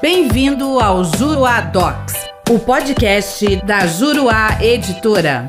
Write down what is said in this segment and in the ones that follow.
Bem-vindo ao Juruá Docs, o podcast da Juruá Editora.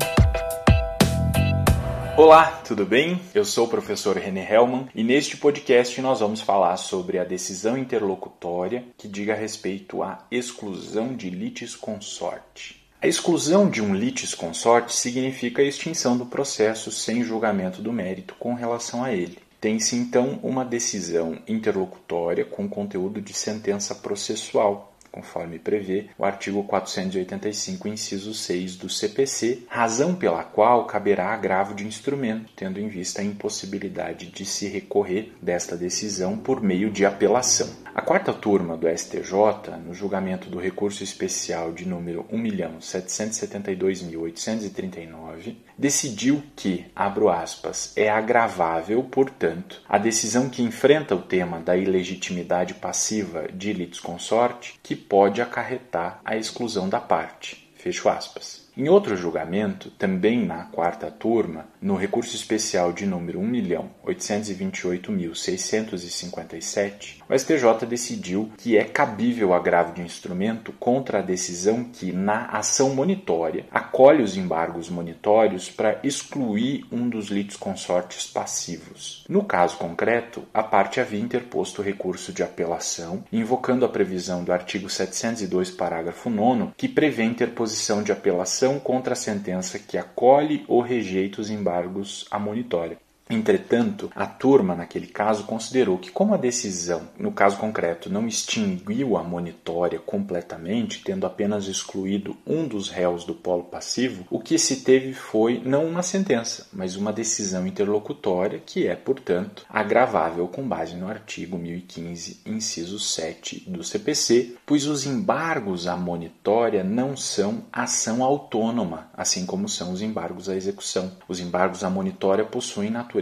Olá, tudo bem? Eu sou o professor René Hellman e neste podcast nós vamos falar sobre a decisão interlocutória que diga respeito à exclusão de litis consorte. A exclusão de um litis consorte significa a extinção do processo sem julgamento do mérito com relação a ele. Tem-se então uma decisão interlocutória com conteúdo de sentença processual, conforme prevê o artigo 485, inciso 6 do CPC, razão pela qual caberá agravo de instrumento, tendo em vista a impossibilidade de se recorrer desta decisão por meio de apelação. A quarta turma do STJ, no julgamento do recurso especial de número 1.772.839, decidiu que, abro aspas, é agravável, portanto, a decisão que enfrenta o tema da ilegitimidade passiva de litisconsorte que pode acarretar a exclusão da parte. Fecho aspas. Em outro julgamento, também na quarta turma, no recurso especial de número 1.828.657, o STJ decidiu que é cabível agravo de instrumento contra a decisão que, na ação monitória, acolhe os embargos monitórios para excluir um dos litisconsortes passivos. No caso concreto, a parte havia interposto recurso de apelação, invocando a previsão do artigo 702, parágrafo 9, que prevê interposição de apelação ação contra a sentença que acolhe ou rejeita os embargos à monitória. Entretanto, a turma, naquele caso, considerou que, como a decisão, no caso concreto, não extinguiu a monitória completamente, tendo apenas excluído um dos réus do polo passivo, o que se teve foi não uma sentença, mas uma decisão interlocutória que é, portanto, agravável com base no artigo 1015, inciso 7 do CPC, pois os embargos à monitória não são ação autônoma, assim como são os embargos à execução. Os embargos à monitória possuem natureza